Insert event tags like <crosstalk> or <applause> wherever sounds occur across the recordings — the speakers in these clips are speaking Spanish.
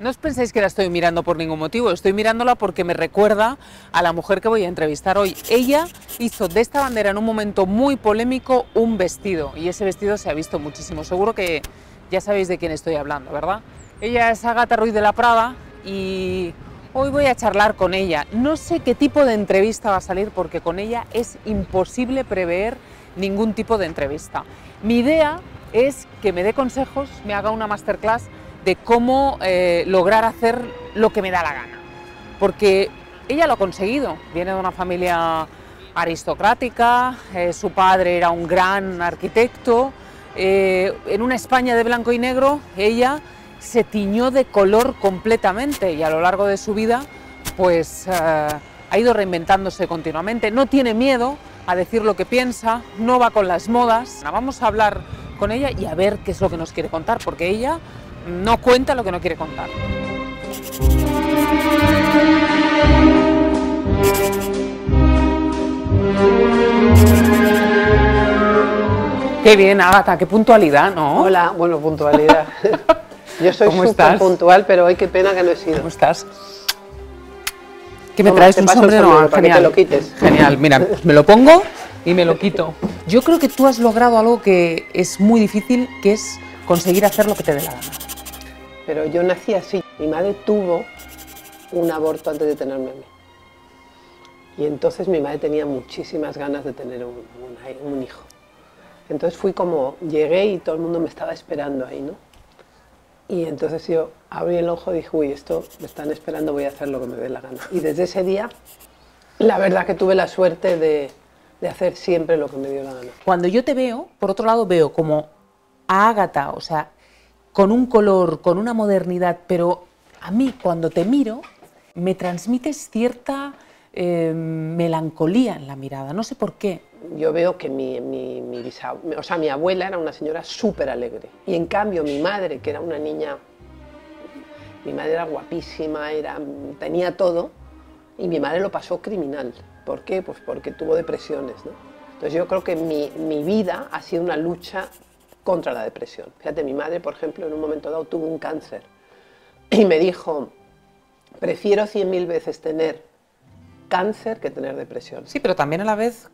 No os penséis que la estoy mirando por ningún motivo, estoy mirándola porque me recuerda a la mujer que voy a entrevistar hoy. Ella hizo de esta bandera en un momento muy polémico un vestido y ese vestido se ha visto muchísimo. Seguro que ya sabéis de quién estoy hablando, ¿verdad? Ella es Agata Ruiz de la Prada y hoy voy a charlar con ella. No sé qué tipo de entrevista va a salir porque con ella es imposible prever ningún tipo de entrevista. Mi idea es que me dé consejos, me haga una masterclass de cómo eh, lograr hacer lo que me da la gana. Porque ella lo ha conseguido, viene de una familia aristocrática, eh, su padre era un gran arquitecto, eh, en una España de blanco y negro ella se tiñó de color completamente y a lo largo de su vida pues ha ido reinventándose continuamente, no tiene miedo a decir lo que piensa, no va con las modas. Vamos a hablar con ella y a ver qué es lo que nos quiere contar, porque ella no cuenta lo que no quiere contar. Qué bien, Agatha, qué puntualidad, ¿no? Hola, bueno, puntualidad. <laughs> Yo soy súper puntual, pero hoy qué pena que no he sido. ¿Cómo estás? ¿Qué me traes? Un sombrero, para genial. Que te lo quites. Genial, mira, me lo pongo y me lo quito. Yo creo que tú has logrado algo que es muy difícil, que es conseguir hacer lo que te dé la gana. Pero yo nací así. Mi madre tuvo un aborto antes de tenerme a mí. Y entonces mi madre tenía muchísimas ganas de tener un, hijo. Entonces fui como, llegué y todo el mundo me estaba esperando ahí, ¿no? Y entonces yo abrí el ojo y dije, uy, esto me están esperando, voy a hacer lo que me dé la gana. Y desde ese día, la verdad que tuve la suerte de, de hacer siempre lo que me dio la gana. Cuando yo te veo, por otro lado veo como a Ágata, o sea, con un color, con una modernidad, pero a mí cuando te miro me transmites cierta eh, melancolía en la mirada, no sé por qué. Yo veo que mi, mi, o sea, mi abuela era una señora súper alegre y en cambio mi madre, que era una niña, mi madre era guapísima, era, tenía todo y mi madre lo pasó criminal. ¿Por qué? Pues porque tuvo depresiones. ¿no? Entonces yo creo que mi, mi vida ha sido una lucha contra la depresión. Fíjate, mi madre, por ejemplo, en un momento dado tuvo un cáncer y me dijo, prefiero cien mil veces tener cáncer que tener depresión. Sí, pero también a la vez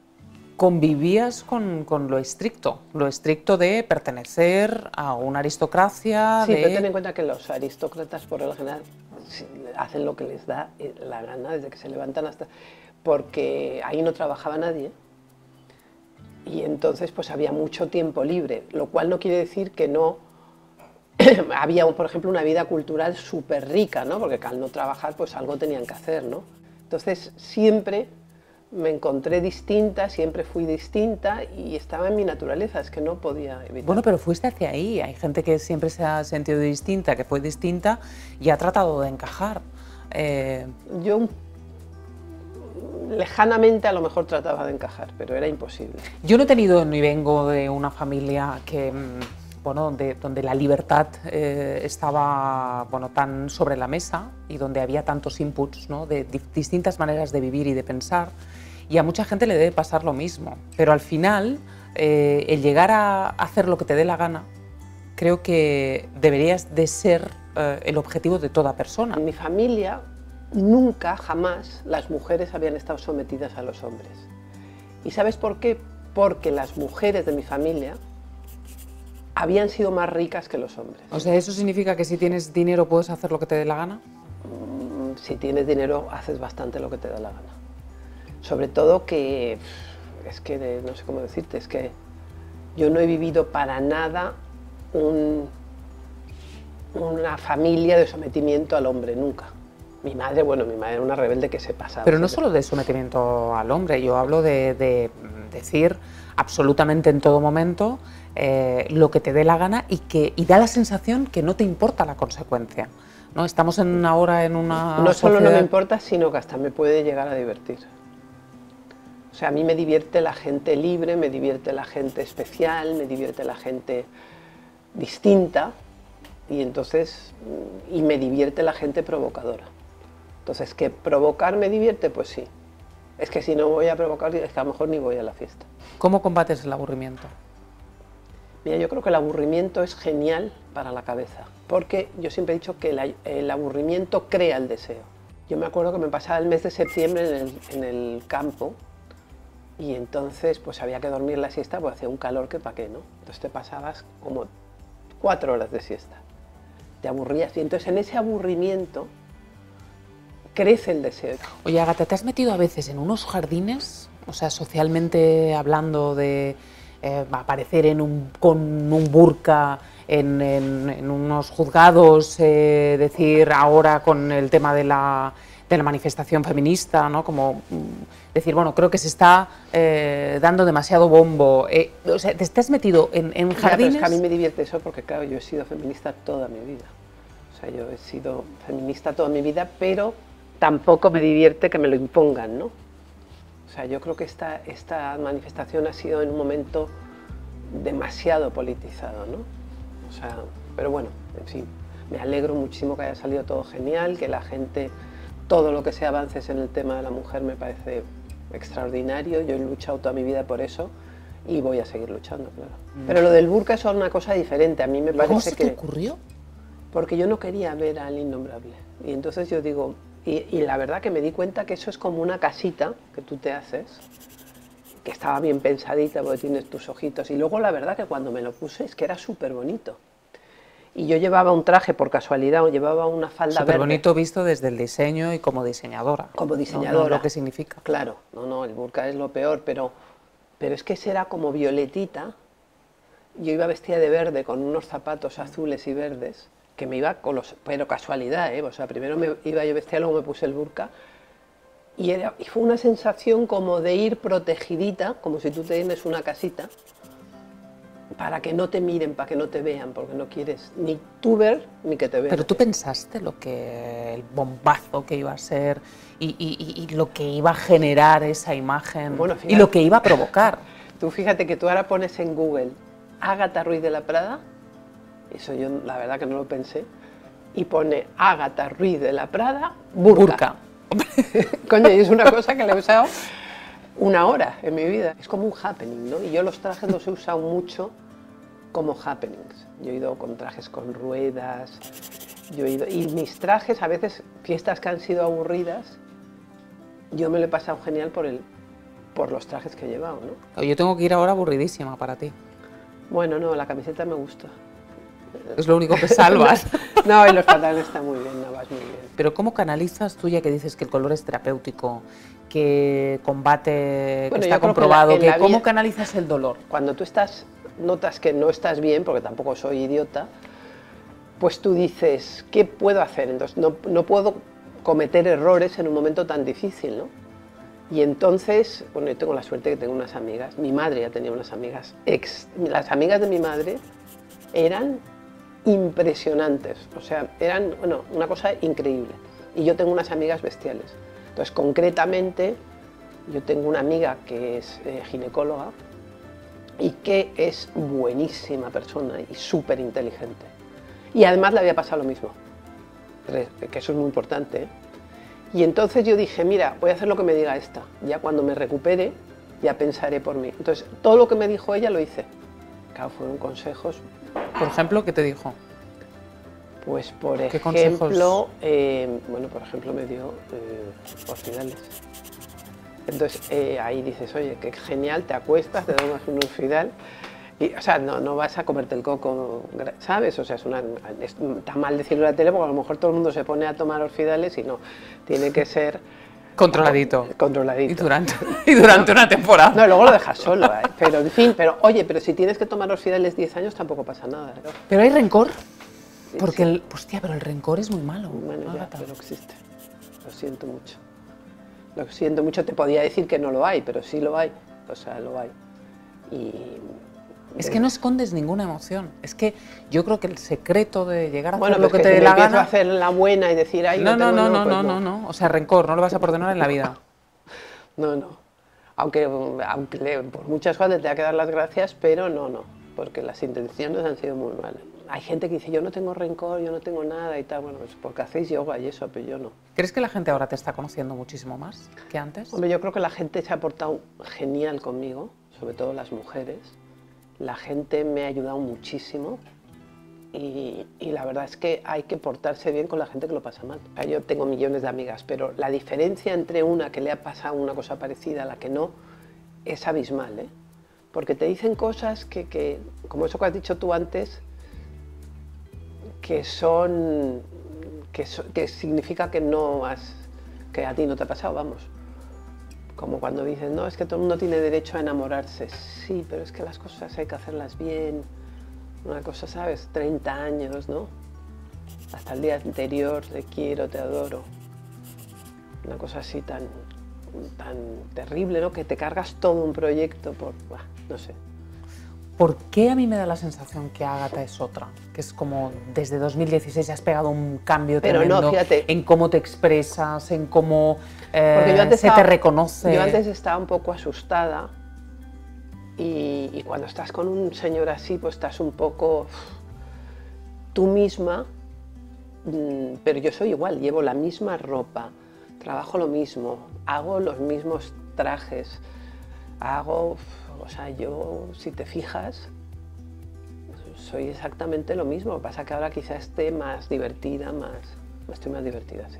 convivías con, lo estricto, lo estricto de pertenecer a una aristocracia. Sí, pero ten en cuenta que los aristócratas por lo general hacen lo que les da la gana desde que se levantan hasta... porque ahí no trabajaba nadie y entonces pues había mucho tiempo libre, lo cual no quiere decir que no <clears throat> había, por ejemplo, una vida cultural súper rica, ¿no? porque al no trabajar pues algo tenían que hacer. ¿no? Entonces siempre me encontré distinta, siempre fui distinta y estaba en mi naturaleza, es que no podía evitar. Bueno, pero fuiste hacia ahí, hay gente que siempre se ha sentido distinta, que fue distinta y ha tratado de encajar. Eh... Yo lejanamente a lo mejor trataba de encajar, pero era imposible. Yo no he tenido ni vengo de una familia que mm, bueno, donde, donde la libertad eh, estaba bueno, tan sobre la mesa y donde había tantos inputs ¿no? de distintas maneras de vivir y de pensar. Y a mucha gente le debe pasar lo mismo. Pero al final, eh, el llegar a hacer lo que te dé la gana, creo que deberías de ser eh, el objetivo de toda persona. En mi familia nunca, jamás, las mujeres habían estado sometidas a los hombres. ¿Y sabes por qué? Porque las mujeres de mi familia habían sido más ricas que los hombres. O sea, ¿eso significa que si tienes dinero puedes hacer lo que te dé la gana? Mm, si tienes dinero haces bastante lo que te da la gana. Sobre todo que, es que no sé cómo decirte, es que yo no he vivido para nada una familia de sometimiento al hombre, nunca. Mi madre, bueno, mi madre era una rebelde que se pasaba. Pero no solo de sometimiento al hombre, yo hablo de, decir absolutamente en todo momento eh, lo que te dé la gana y que y da la sensación que no te importa la consecuencia. ¿no? Estamos en ahora en una. No solo no me importa, sino que hasta me puede llegar a divertir. O sea, a mí me divierte la gente libre, me divierte la gente especial, me divierte la gente distinta y entonces y me divierte la gente provocadora. Entonces, ¿que provocar me divierte? Pues sí. Es que si no voy a provocar, es que a lo mejor ni voy a la fiesta. ¿Cómo combates el aburrimiento? Mira, yo creo que el aburrimiento es genial para la cabeza, porque yo siempre he dicho que el, el aburrimiento crea el deseo. Yo me acuerdo que me pasaba el mes de septiembre en el, en el campo y entonces pues había que dormir la siesta porque hacía un calor que pa' qué, ¿no? Entonces te pasabas como cuatro horas de siesta. Te aburrías y entonces en ese aburrimiento crece el deseo. Oye, Agatha, ¿te has metido a veces en unos jardines, o sea, socialmente hablando de eh, aparecer en un, con un burka en, en- en unos juzgados, eh, decir ahora con el tema de la, de la manifestación feminista, ¿no? Como mm, decir, bueno, creo que se está eh, dando demasiado bombo. eh, o sea, ¿te estás metido en, pero es jardines? que a mí me divierte eso porque, claro, yo he sido feminista toda mi vida. O sea, yo he sido feminista toda mi vida, pero tampoco me divierte que me lo impongan, ¿no? O sea, yo creo que esta, esta manifestación ha sido en un momento demasiado politizado, ¿no? O sea, pero bueno, en fin, me alegro muchísimo que haya salido todo genial, que la gente, todo lo que sea avances en el tema de la mujer me parece extraordinario. Yo he luchado toda mi vida por eso y voy a seguir luchando, claro. Pero lo del burka es una cosa diferente. A mí me ¿Cómo parece se que te ocurrió? porque yo no quería ver al innombrable. Y entonces yo digo, y, y la verdad que me di cuenta que eso es como una casita que tú te haces, que estaba bien pensadita porque tienes tus ojitos. Y luego la verdad que cuando me lo puse es que era súper bonito. Y yo llevaba un traje por casualidad, o llevaba una falda Súper bonito visto desde el diseño y como diseñadora. Como ¿no? diseñadora. No lo que significa. Claro, no, no, el burka es lo peor, pero, pero es que ese era como violetita. Yo iba vestida de verde con unos zapatos azules y verdes, que me iba con los. Pero casualidad, ¿eh? O sea, primero me iba yo vestida, luego me puse el burka. Y, era, y fue una sensación como de ir protegidita, como si tú tienes una casita, para que no te miren, para que no te vean, porque no quieres ni tú ver ni que te vean. Pero tú pensaste lo que el bombazo que iba a ser y, y- lo que iba a generar esa imagen Bueno, y lo que iba a provocar. <laughs> Tú fíjate que tú ahora pones en Google Ágata Ruiz de la Prada, eso yo la verdad que no lo pensé, y pone Ágata Ruiz de la Prada, burka. <laughs> Coño, y es una cosa que le he usado una hora en mi vida. Es como un happening, ¿no? Y yo los trajes los he usado mucho como happenings. Yo he ido con trajes con ruedas, yo he ido... Y mis trajes, a veces, fiestas que han sido aburridas, yo me lo he pasado genial por, el, por los trajes que he llevado, ¿no? Yo tengo que ir ahora aburridísima para ti. Bueno, no, la camiseta me gusta. Es lo único que salvas. <laughs> No, y los pantalones están muy bien, no vas muy bien. Pero ¿cómo canalizas tú ya que dices que el color es terapéutico, que combate, Bueno, que está que comprobado, la- que cómo vida- canalizas el dolor? Cuando tú estás, notas que no estás bien, porque tampoco soy idiota, pues tú dices, ¿qué puedo hacer? Entonces, no, no puedo cometer errores en un momento tan difícil, ¿no? Y entonces, bueno, yo tengo la suerte que tengo unas amigas, mi madre ya tenía unas amigas, ex, las amigas de mi madre eran impresionantes, o sea, eran, bueno, una cosa increíble. Y yo tengo unas amigas bestiales. Entonces, concretamente, yo tengo una amiga que es eh, ginecóloga y que es buenísima persona y súper inteligente. Y además le había pasado lo mismo, que eso es muy importante. ¿eh? Y entonces yo dije, mira, voy a hacer lo que me diga esta. Ya cuando me recupere, ya pensaré por mí. Entonces, todo lo que me dijo ella lo hice. Claro, fueron consejos Por ejemplo, ¿qué te dijo? Pues por ejemplo, eh, bueno, por ejemplo me dio eh, orfidales. Entonces eh, ahí dices, oye, qué genial, te acuestas, te tomas un orfidal. Y, o sea, no, no vas a comerte el coco, ¿sabes? O sea, es una, es- está mal decirlo en la tele porque a lo mejor todo el mundo se pone a tomar orfidales y no. Tiene que ser Controladito. controladito. Y durante, <laughs> y durante una temporada. No, luego lo dejas solo, ¿eh? pero en fin, pero oye, pero si tienes que tomar orfidales 10 años tampoco pasa nada. ¿no? Pero hay rencor. Porque el, hostia, pero el rencor es muy malo. Bueno, ya, pero existe. Lo siento mucho. Lo siento mucho, te podía decir que no lo hay, pero sí lo hay. O sea, lo hay. Y Es que no escondes ninguna emoción. Es que yo creo que el secreto de llegar a bueno, hacer lo que que te dé la empiezo a gana. hacer la buena y decir, ay, No, no, no, el no, pues no, no, no. O sea, rencor, no lo vas a perdonar en la vida. <laughs> No, no. Aunque, aunque por muchas cosas te tenga que dar las gracias, pero no, no. Porque las intenciones han sido muy malas. Hay gente que dice, yo no tengo rencor, yo no tengo nada y tal. Bueno, pues porque hacéis yoga y eso, pero yo no. ¿Crees que la gente ahora te está conociendo muchísimo más que antes? Hombre, yo creo que la gente se ha portado genial conmigo, sobre todo las mujeres. La gente me ha ayudado muchísimo. y, la verdad es que hay que portarse bien con la gente que lo pasa mal. Sea, yo tengo millones de amigas, pero la diferencia entre una que le ha pasado una cosa parecida a la que no es abismal, ¿eh? porque te dicen cosas que, como eso que has dicho tú antes, que son, que, que significa que no has, que a ti no te ha pasado, vamos. Como cuando dicen, no, es que todo el mundo tiene derecho a enamorarse. Sí, pero es que las cosas hay que hacerlas bien. Una cosa, ¿sabes? 30 años, ¿no? Hasta el día anterior, te quiero, te adoro. Una cosa así tan, tan terrible, ¿no? Que te cargas todo un proyecto por, no sé. ¿Por qué a mí me da la sensación que Ágata es otra? Que es como desde 2016 has pegado un cambio Pero no, tremendo fíjate. en cómo te expresas, en cómo eh, Porque yo antes se estaba- te reconoce. Yo antes estaba un poco asustada y, y cuando estás con un señor así, pues estás un poco tú misma, mm, pero yo soy igual, llevo la misma ropa, trabajo lo mismo, hago los mismos trajes, hago, o sea, yo, si te fijas, soy exactamente lo mismo, lo que pasa que ahora quizá esté más divertida, más, estoy más divertida, sí.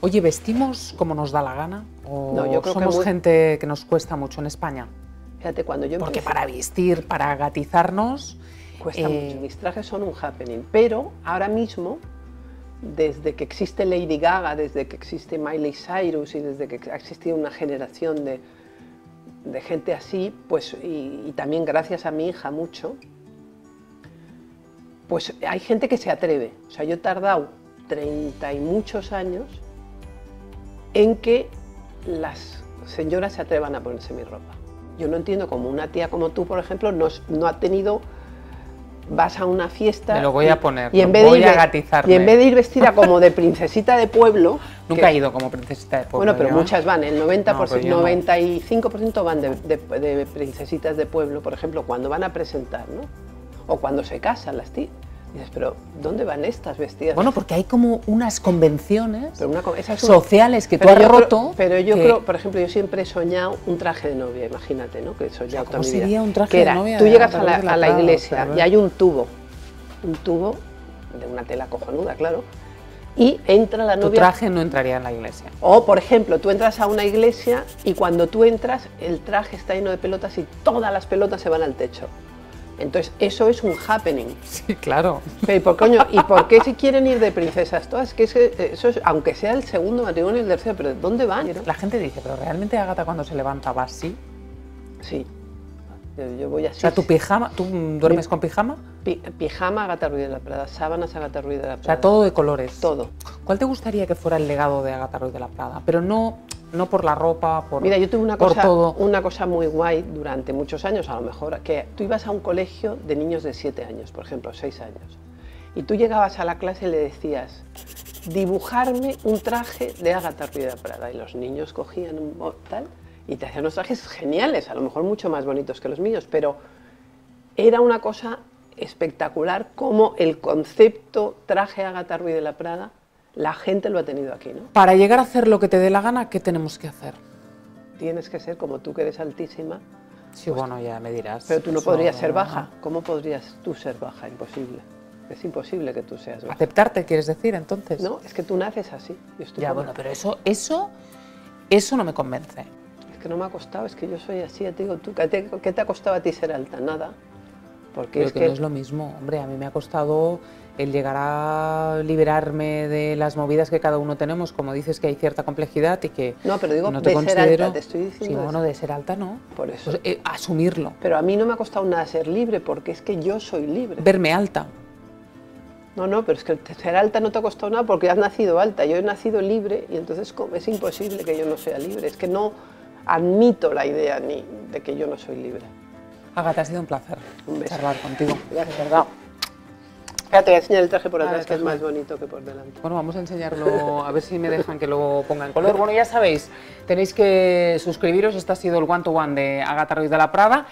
Oye, ¿vestimos como nos da la gana? ¿O No, yo creo que somos muy- gente que nos cuesta mucho en España? Fíjate, cuando yo Porque empecé- para vestir, para gatizarnos, Cuesta Eh, mucho, mis trajes son un happening, pero ahora mismo, desde que existe Lady Gaga, desde que existe Miley Cyrus y desde que ha existido una generación de, de gente así, pues, y, también gracias a mi hija mucho, pues hay gente que se atreve. O sea, yo he tardado 30 y muchos años en que las señoras se atrevan a ponerse mi ropa. Yo no entiendo cómo una tía como tú, por ejemplo, no, no ha tenido vas a una fiesta Me lo voy y- a poner, y en vez de ir a ve- gatizarme. y en vez de ir vestida como de princesita de pueblo <laughs> nunca que- he ido como princesita de pueblo. bueno, pero muchas van, el 90%, No, pero yo no. 95% van de, de- de princesitas de pueblo, por ejemplo, cuando van a presentar, ¿no? O cuando se casan las tías. Dices, pero ¿dónde van estas vestidas? Bueno, porque hay como unas convenciones una sociales que tú has yo creo- roto. pero yo que- creo, por ejemplo, yo siempre he soñado un traje de novia, imagínate, ¿no? Que he soñado ¿cómo toda mi vida. sería un traje Que de novia Tú llegas a la, a la iglesia y hay un tubo, un tubo de una tela cojonuda, claro, y entra la Tu novia. traje no entraría en la iglesia. O, por ejemplo, tú entras a una iglesia y cuando tú entras, el traje está lleno de pelotas y todas las pelotas se van al techo. Entonces, eso es un happening. <laughs> Sí, claro. Pero, ¿y por, coño, ¿y por qué si quieren ir de princesas todas? Que es que eso es, aunque sea el segundo matrimonio y el tercero, pero ¿dónde van? La gente dice, pero realmente Agatha cuando se levanta va así. Sí, yo, voy así. O sea, tu pijama, ¿tú duermes con pijama? Pi- pijama Agatha Ruiz de la Prada, sábanas Agatha Ruiz de la O Prada. sea, todo de colores. Todo. ¿Cuál te gustaría que fuera el legado de Agatha Ruiz de la Prada? Pero no, no por la ropa, por, Mira, yo tuve una cosa, todo. una cosa muy guay durante muchos años, a lo mejor, que tú ibas a un colegio de niños de 7 años, por ejemplo, 6 años, y tú llegabas a la clase y le decías, dibujarme un traje de Agatha Ruiz de la Prada, y los niños cogían un tal, y te hacían unos trajes geniales, a lo mejor mucho más bonitos que los míos, pero era una cosa espectacular como el concepto traje Agatha Ruiz de la Prada, la gente lo ha tenido aquí, ¿no? Para llegar a hacer lo que te dé la gana, ¿qué tenemos que hacer? Tienes que ser como tú que eres altísima, Sí, bueno, ya me dirás. Pero tú no podrías ser baja. ¿Cómo podrías tú ser baja? Imposible. Es imposible que tú seas baja. ¿Aceptarte, quieres decir, entonces? No, es que tú naces así. Yo estoy Ya, bueno, pero eso, eso, eso no me convence. Es que no me ha costado, es que yo soy así, ya te digo, tú, ¿qué te, qué te ha costado a ti ser alta? Nada. Porque Pero es que, que, no es lo mismo. Hombre, a mí me ha costado el llegar a liberarme de las movidas que cada uno tenemos. Como dices que hay cierta complejidad y que No, pero digo, no te de ser alta, te estoy diciendo Sí, bueno, de ser alta no. Por eso. Pues, eh, asumirlo. Pero a mí no me ha costado nada ser libre, porque es que yo soy libre. Verme alta. No, no, pero es que ser alta no te ha costado nada porque has nacido alta. Yo he nacido libre y entonces ¿cómo? es imposible que yo no sea libre. Es que no admito la idea ni de que yo no soy libre. Agatha, ha sido un placer Un charlar contigo. Gracias, verdad. Espera, te voy a enseñar el traje por atrás, que es más bonito que por delante. Bueno, vamos a enseñarlo, a ver si me dejan que lo ponga en color. Bueno, ya sabéis, tenéis que suscribiros. Este ha sido el One to One de Agatha Ruiz de la Prada.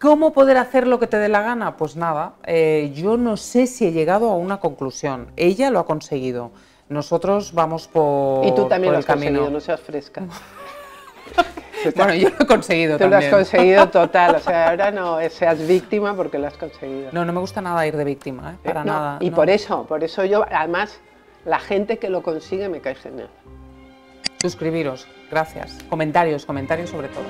¿Cómo poder hacer lo que te dé la gana? Pues nada, eh, yo no sé si he llegado a una conclusión. Ella lo ha conseguido. Nosotros vamos por, Y tú también lo has conseguido, camino. no seas fresca. <laughs> <laughs> bueno, yo lo he conseguido Tú también. lo has conseguido <laughs> total, o sea, ahora no seas víctima porque lo has conseguido. No, no me gusta nada ir de víctima, ¿eh? para No, nada. Y no. por eso, por eso yo, además, la gente que lo consigue me cae genial. Suscribiros, gracias. Comentarios, comentarios sobre todo.